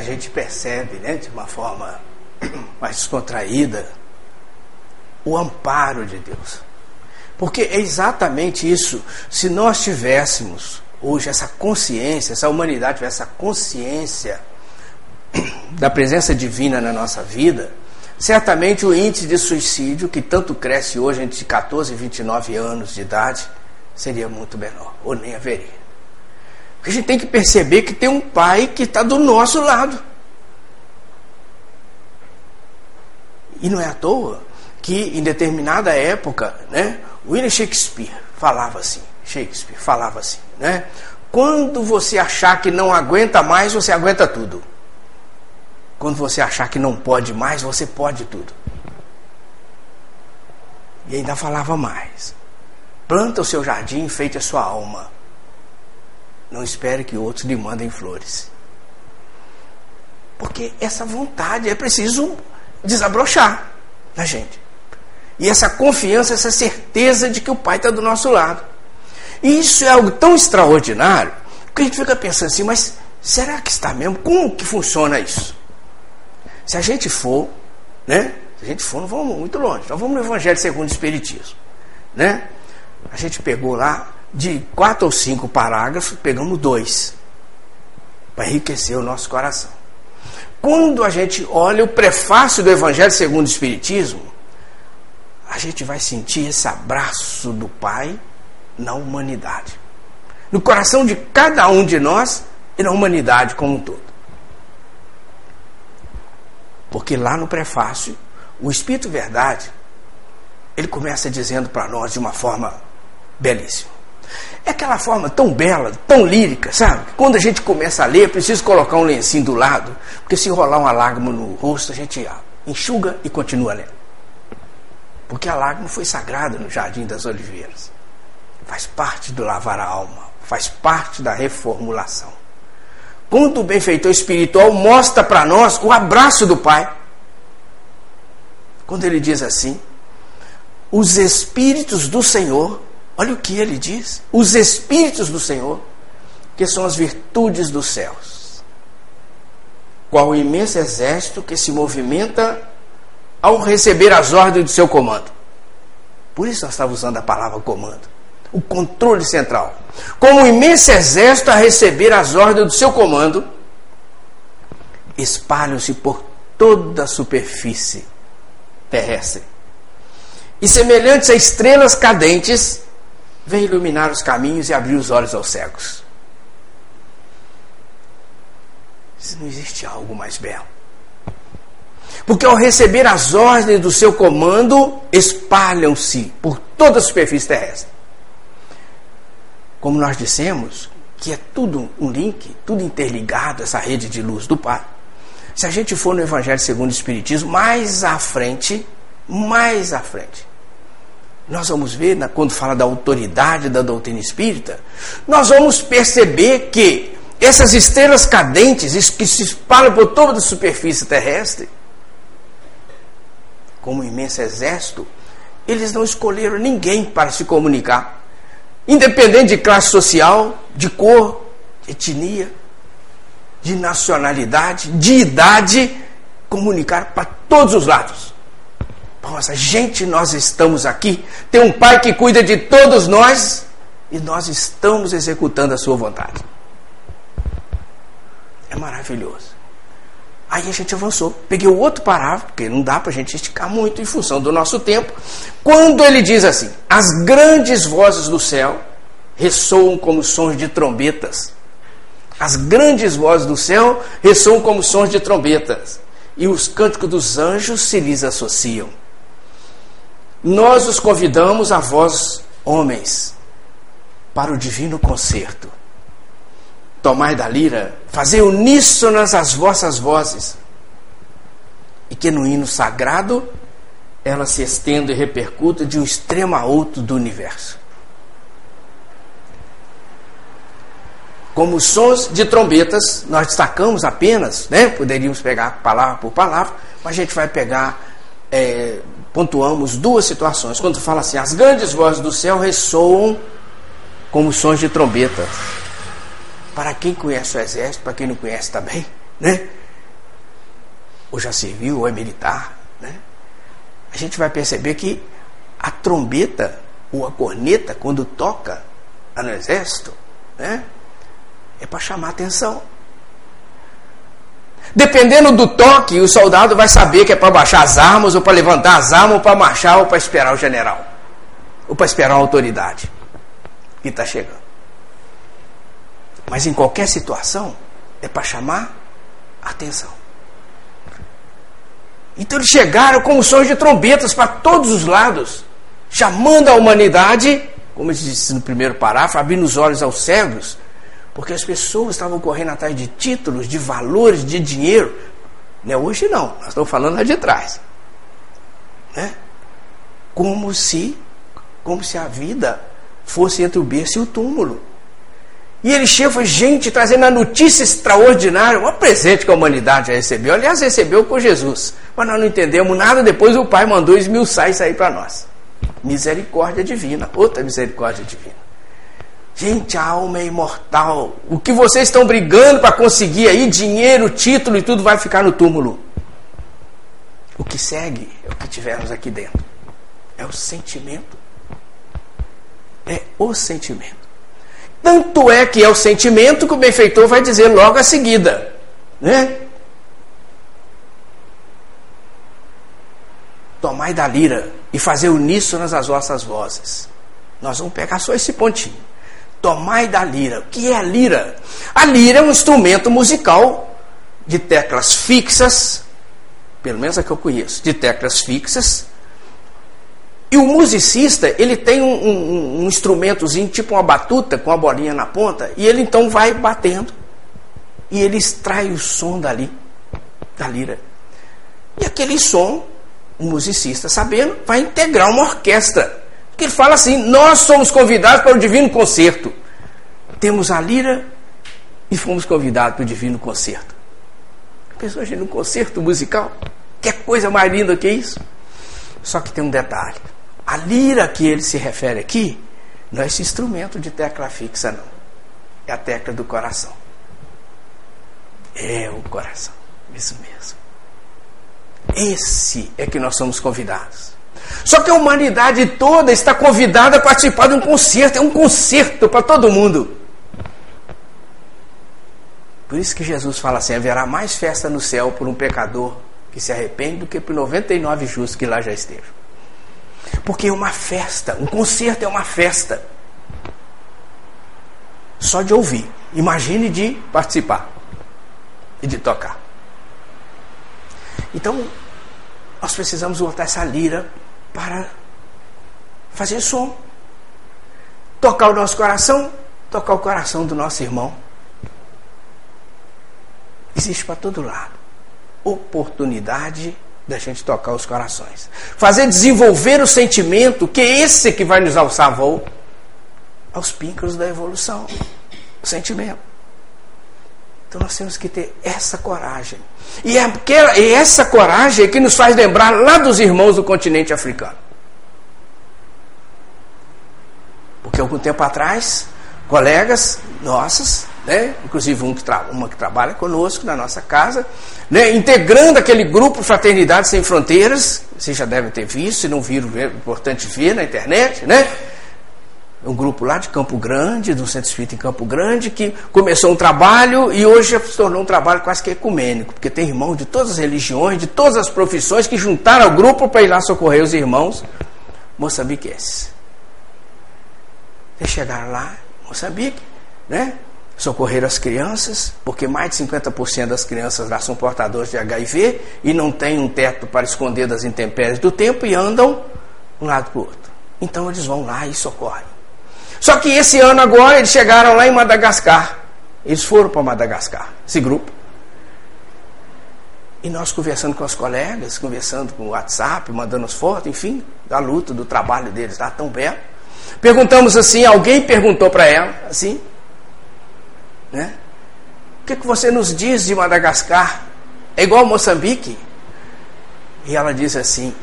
Recebe, né, de uma forma *clears throat* mais descontraída, o amparo de Deus. Porque é exatamente isso. Se nós tivéssemos hoje essa consciência, essa humanidade tivesse essa consciência *clears throat* da presença divina na nossa vida, certamente o índice de suicídio, que tanto cresce hoje entre 14 e 29 anos de idade, seria muito menor, ou nem haveria. A gente tem que perceber que tem um pai que está do nosso lado. E não é à toa que em determinada época, né, William Shakespeare falava assim, Shakespeare falava assim, né? Quando você achar que não aguenta mais, você aguenta tudo. Quando você achar que não pode mais, você pode tudo. E ainda falava mais. Planta o seu jardim, enfeite a sua alma. Não espere que outros lhe mandem flores. Porque essa vontade é preciso desabrochar na gente. E essa confiança, essa certeza de que o Pai está do nosso lado. E isso é algo tão extraordinário que a gente fica pensando assim, mas será que está mesmo? Como que funciona isso? Se a gente for, né? Se a gente for, não vamos muito longe. Nós vamos no Evangelho segundo o Espiritismo. Né? A gente pegou lá de quatro ou cinco parágrafos, pegamos dois. Para enriquecer o nosso coração. Quando a gente olha o prefácio do Evangelho segundo o Espiritismo, a gente vai sentir esse abraço do Pai na humanidade. No coração de cada um de nós e na humanidade como um todo. Porque lá no prefácio, o Espírito Verdade, ele começa dizendo para nós de uma forma belíssima. É aquela forma tão bela, tão lírica, sabe? Quando a gente começa a ler, é preciso colocar um lencinho do lado, porque se rolar uma lágrima no rosto, a gente enxuga e continua lendo. Porque a lágrima foi sagrada no Jardim das Oliveiras. Faz parte do lavar a alma, faz parte da reformulação. Quando o benfeitor espiritual mostra para nós o abraço do Pai. Quando ele diz assim: os Espíritos do Senhor, olha o que ele diz: os Espíritos do Senhor, que são as virtudes dos céus. Qual o imenso exército que se movimenta ao receber as ordens do seu comando. Por isso nós estamos usando a palavra comando o controle central. Como um imenso exército a receber as ordens do seu comando, espalham-se por toda a superfície terrestre. E semelhantes a estrelas cadentes, vem iluminar os caminhos e abrir os olhos aos cegos. Não existe algo mais belo. Porque ao receber as ordens do seu comando, espalham-se por toda a superfície terrestre como nós dissemos, que é tudo um link, tudo interligado, essa rede de luz do Pai. Se a gente for no Evangelho segundo o Espiritismo, mais à frente, mais à frente, nós vamos ver, quando fala da autoridade da doutrina espírita, nós vamos perceber que essas estrelas cadentes que se espalham por toda a superfície terrestre, como um imenso exército, eles não escolheram ninguém para se comunicar independente de classe social, de cor, etnia, de nacionalidade, de idade, comunicar para todos os lados. Nossa, gente, nós estamos aqui, tem um Pai que cuida de todos nós e nós estamos executando a Sua vontade. É maravilhoso. Aí a gente avançou. Peguei o outro parágrafo, porque não dá para a gente esticar muito em função do nosso tempo. Quando ele diz assim: As grandes vozes do céu ressoam como sons de trombetas. As grandes vozes do céu ressoam como sons de trombetas. E os cânticos dos anjos se lhes associam. Nós os convidamos a vós, homens, para o divino concerto tomai da lira, fazei uníssonas as vossas vozes, e que no hino sagrado ela se estenda e repercuta de um extremo a outro do universo. Como sons de trombetas, nós destacamos apenas, né? poderíamos pegar palavra por palavra, mas a gente vai pegar, é, pontuamos duas situações. Quando fala assim, as grandes vozes do céu ressoam como sons de trombetas para quem conhece o exército, para quem não conhece também, né? ou já serviu, ou é militar, né? a gente vai perceber que a trombeta ou a corneta, quando toca no exército, né? é para chamar atenção. Dependendo do toque, o soldado vai saber que é para baixar as armas, ou para levantar as armas, ou para marchar, ou para esperar o general, ou para esperar a autoridade que está chegando. Mas em qualquer situação, é para chamar atenção. Então eles chegaram com os sons de trombetas para todos os lados, chamando a humanidade, como ele disse no primeiro parágrafo, abrindo os olhos aos cegos, porque as pessoas estavam correndo atrás de títulos, de valores, de dinheiro. Não é hoje não, nós estamos falando lá de trás. Né? Como se, como se a vida fosse entre o berço e o túmulo. E ele chega gente trazendo a notícia extraordinária, um presente que a humanidade já recebeu. Aliás, recebeu com Jesus. Mas nós não entendemos nada, depois o Pai mandou esmiuçar isso aí para nós. Misericórdia divina, outra misericórdia divina. Gente, a alma é imortal. O que vocês estão brigando para conseguir aí, dinheiro, título e tudo, vai ficar no túmulo. O que segue é o que tivemos aqui dentro. É o sentimento. É o sentimento. Tanto é que é o sentimento que o benfeitor vai dizer logo a seguida. Né? Tomai da lira e fazer uníssonas as vossas vozes. Nós vamos pegar só esse pontinho. Tomai da lira. O que é a lira? A lira é um instrumento musical de teclas fixas, pelo menos a que eu conheço, de teclas fixas, e o musicista, ele tem um, um, um, instrumentozinho, tipo uma batuta, com a bolinha na ponta, e ele então vai batendo. E ele extrai o som dali, da lira. E aquele som, o musicista, sabendo, vai integrar uma orquestra. Porque ele fala assim: nós somos convidados para o divino concerto. Temos a lira e fomos convidados para o divino concerto. Pensou gente num concerto musical? Que coisa mais linda que isso? Só que tem um detalhe. A lira que ele se refere aqui não é esse instrumento de tecla fixa, não. É a tecla do coração. É o coração. Isso mesmo. Esse é que nós somos convidados. Só que a humanidade toda está convidada a participar de um concerto. É um concerto para todo mundo. Por isso que Jesus fala assim: haverá mais festa no céu por um pecador que se arrepende do que por 99 justos que lá já estejam. Porque é uma festa, um concerto é uma festa. Só de ouvir. Imagine de participar e de tocar. Então, nós precisamos botar essa lira para fazer som. Tocar o nosso coração, tocar o coração do nosso irmão. Existe para todo lado. Oportunidade da gente tocar os corações. Fazer desenvolver o sentimento, que é esse que vai nos alçar voo aos píncaros da evolução. O sentimento. Então nós temos que ter essa coragem. E é, é essa coragem que nos faz lembrar lá dos irmãos do continente africano. Porque algum tempo atrás, colegas nossos né? inclusive um que uma que trabalha conosco na nossa casa, né? integrando aquele grupo Fraternidade Sem Fronteiras, vocês já devem ter visto, se não viram, é importante ver na internet, né? Um grupo lá de Campo Grande, do Centro Espírita em Campo Grande, que começou um trabalho e hoje já se tornou um trabalho quase que ecumênico, porque tem irmãos de todas as religiões, de todas as profissões que juntaram ao grupo para ir lá socorrer os irmãos moçambiquenses. Eles chegaram lá, Moçambique, né? socorrer as crianças, porque mais de 50% das crianças lá são portadores de HIV e não têm um teto para esconder das intempéries do tempo e andam um lado para o outro. Então eles vão lá e socorrem. Só que esse ano agora eles chegaram lá em Madagascar. Eles foram para Madagascar, esse grupo. E nós conversando com os colegas, conversando com o WhatsApp, mandando as fotos, enfim, da luta, do trabalho deles lá tão belo. Perguntamos assim, alguém perguntou para ela, assim, né? O que, que você nos diz de Madagascar? É igual Moçambique? E ela diz assim: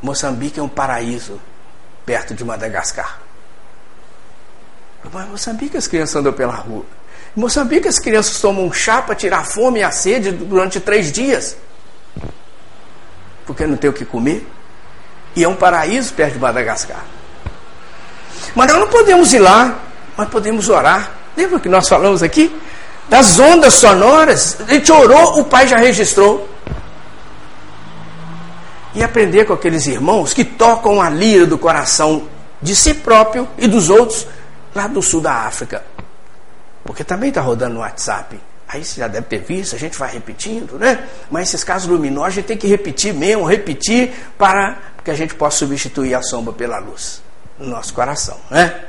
Moçambique é um paraíso perto de Madagascar. Mas Moçambique as crianças andam pela rua. Em Moçambique, as crianças tomam chá para tirar a fome e a sede durante três dias. Porque não tem o que comer. E é um paraíso perto de Madagascar. Mas nós não podemos ir lá, mas podemos orar. Lembra que nós falamos aqui? Das ondas sonoras. A gente orou, o pai já registrou. E aprender com aqueles irmãos que tocam a lira do coração de si próprio e dos outros lá do sul da África. Porque também está rodando no WhatsApp. Aí você já deve ter visto, a gente vai repetindo, né? Mas esses casos luminosos a gente tem que repetir mesmo, repetir para que a gente possa substituir a sombra pela luz no nosso coração, né?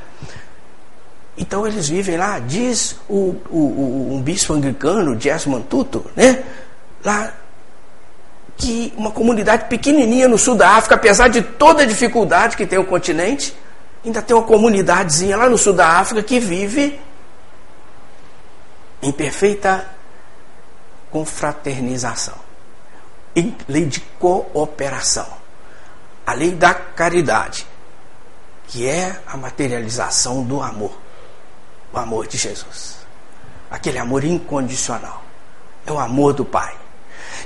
Então eles vivem lá, diz o, o, o, um bispo anglicano, Desmond Tutu, né? Lá que uma comunidade pequenininha no sul da África, apesar de toda a dificuldade que tem o continente, ainda tem uma comunidadezinha lá no sul da África que vive em perfeita confraternização, em lei de cooperação, a lei da caridade, que é a materialização do amor, o amor de Jesus, aquele amor incondicional, é o amor do Pai.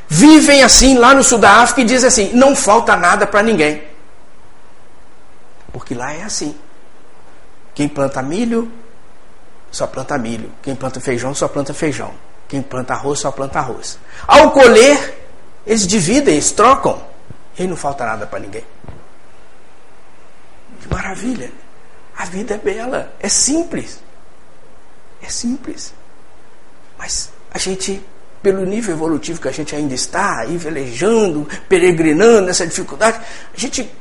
Vivem assim lá no sul da África e dizem assim: não falta nada para ninguém. Porque lá é assim. Quem planta milho, só planta milho. Quem planta feijão, só planta feijão. Quem planta arroz, só planta arroz. Ao colher, eles dividem, eles trocam. E não falta nada para ninguém. Que maravilha. A vida é bela, é simples. É simples. Mas a gente, pelo nível evolutivo que a gente ainda está, aí velejando, peregrinando nessa dificuldade, a gente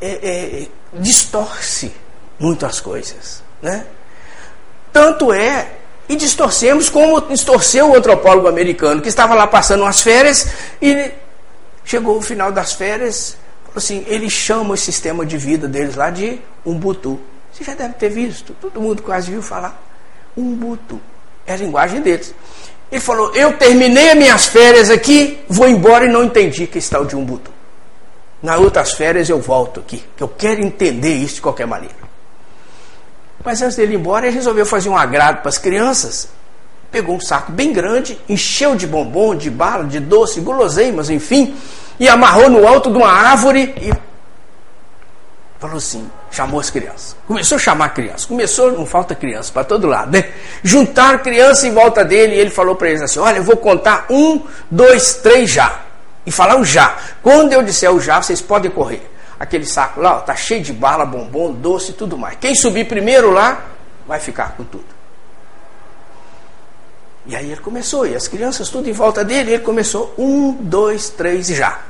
é, é, distorce muito as coisas. Né? Tanto é, e distorcemos como distorceu o antropólogo americano, que estava lá passando umas férias e chegou o final das férias, assim, ele chama o sistema de vida deles lá de Umbutu. Você já deve ter visto, todo mundo quase viu falar. Umbutu. É a linguagem deles. Ele falou, eu terminei as minhas férias aqui, vou embora e não entendi que está o de Umbutu. Nas outras férias eu volto aqui, que eu quero entender isso de qualquer maneira. Mas antes dele ir embora, ele resolveu fazer um agrado para as crianças. Pegou um saco bem grande, encheu de bombom, de bala, de doce, guloseimas, enfim, e amarrou no alto de uma árvore e falou assim: chamou as crianças. Começou a chamar crianças. Começou, não falta criança para todo lado, né? Juntaram criança em volta dele e ele falou para eles assim: Olha, eu vou contar um, dois, três já. E falar o já. Quando eu disser o já, vocês podem correr aquele saco lá, ó, tá cheio de bala, bombom, doce e tudo mais. Quem subir primeiro lá vai ficar com tudo. E aí ele começou, e as crianças tudo em volta dele, ele começou um, dois, três já.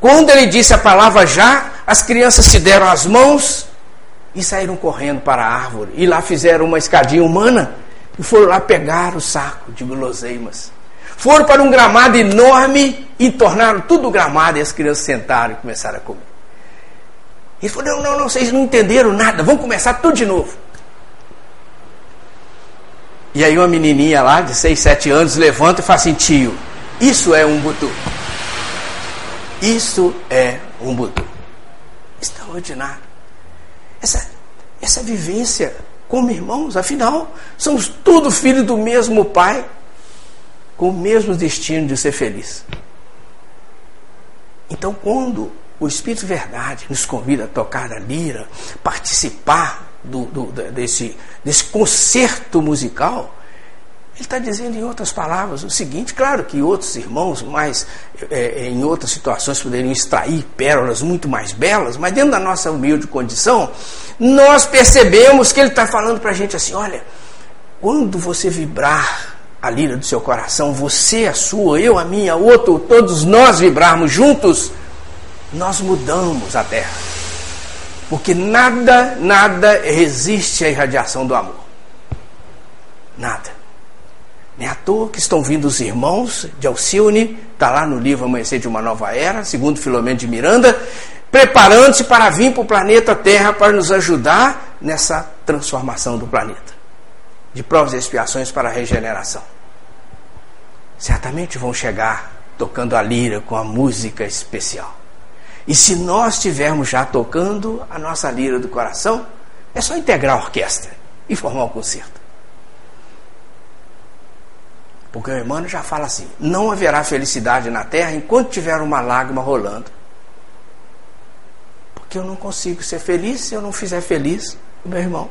Quando ele disse a palavra já, as crianças se deram as mãos e saíram correndo para a árvore. E lá fizeram uma escadinha humana e foram lá pegar o saco de guloseimas. Foram para um gramado enorme e tornaram tudo gramado e as crianças sentaram e começaram a comer. Ele falou: não, não, não, vocês não entenderam nada, vamos começar tudo de novo. E aí uma menininha lá de 6, 7 anos levanta e fala assim: tio, isso é um butu. Isso é um butu. Extraordinário. Essa, essa vivência como irmãos, afinal, somos tudo filhos do mesmo pai, com o mesmo destino de ser feliz. Então, quando o Espírito Verdade nos convida a tocar a lira, participar do, do, desse, desse concerto musical. Ele está dizendo, em outras palavras, o seguinte: claro que outros irmãos, mais é, em outras situações, poderiam extrair pérolas muito mais belas, mas dentro da nossa humilde condição, nós percebemos que ele está falando para a gente assim: olha, quando você vibrar a lira do seu coração, você a sua, eu a minha, outro, todos nós vibrarmos juntos, nós mudamos a Terra. Porque nada, nada resiste à irradiação do amor. Nada. Nem à toa que estão vindo os irmãos de Alcione, está lá no livro Amanhecer de uma Nova Era, segundo Filomeno de Miranda, preparando-se para vir para o planeta Terra para nos ajudar nessa transformação do planeta. De provas e expiações para a regeneração. Certamente vão chegar tocando a lira com a música especial. E se nós estivermos já tocando a nossa lira do coração, é só integrar a orquestra e formar um concerto. Porque o irmão já fala assim: não haverá felicidade na terra enquanto tiver uma lágrima rolando. Porque eu não consigo ser feliz se eu não fizer feliz o meu irmão.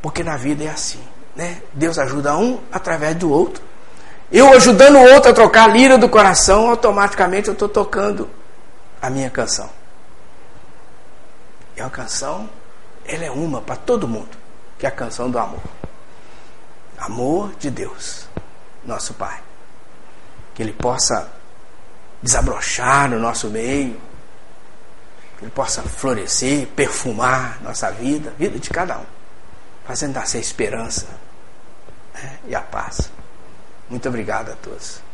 Porque na vida é assim, né? Deus ajuda um através do outro. Eu ajudando o outro a trocar a lira do coração, automaticamente eu estou tocando a minha canção. E a canção, ela é uma para todo mundo, que é a canção do amor. Amor de Deus, nosso Pai. Que Ele possa desabrochar no nosso meio, que Ele possa florescer, perfumar nossa vida, vida de cada um, fazendo nascer a esperança né, e a paz. Muito obrigado a todos.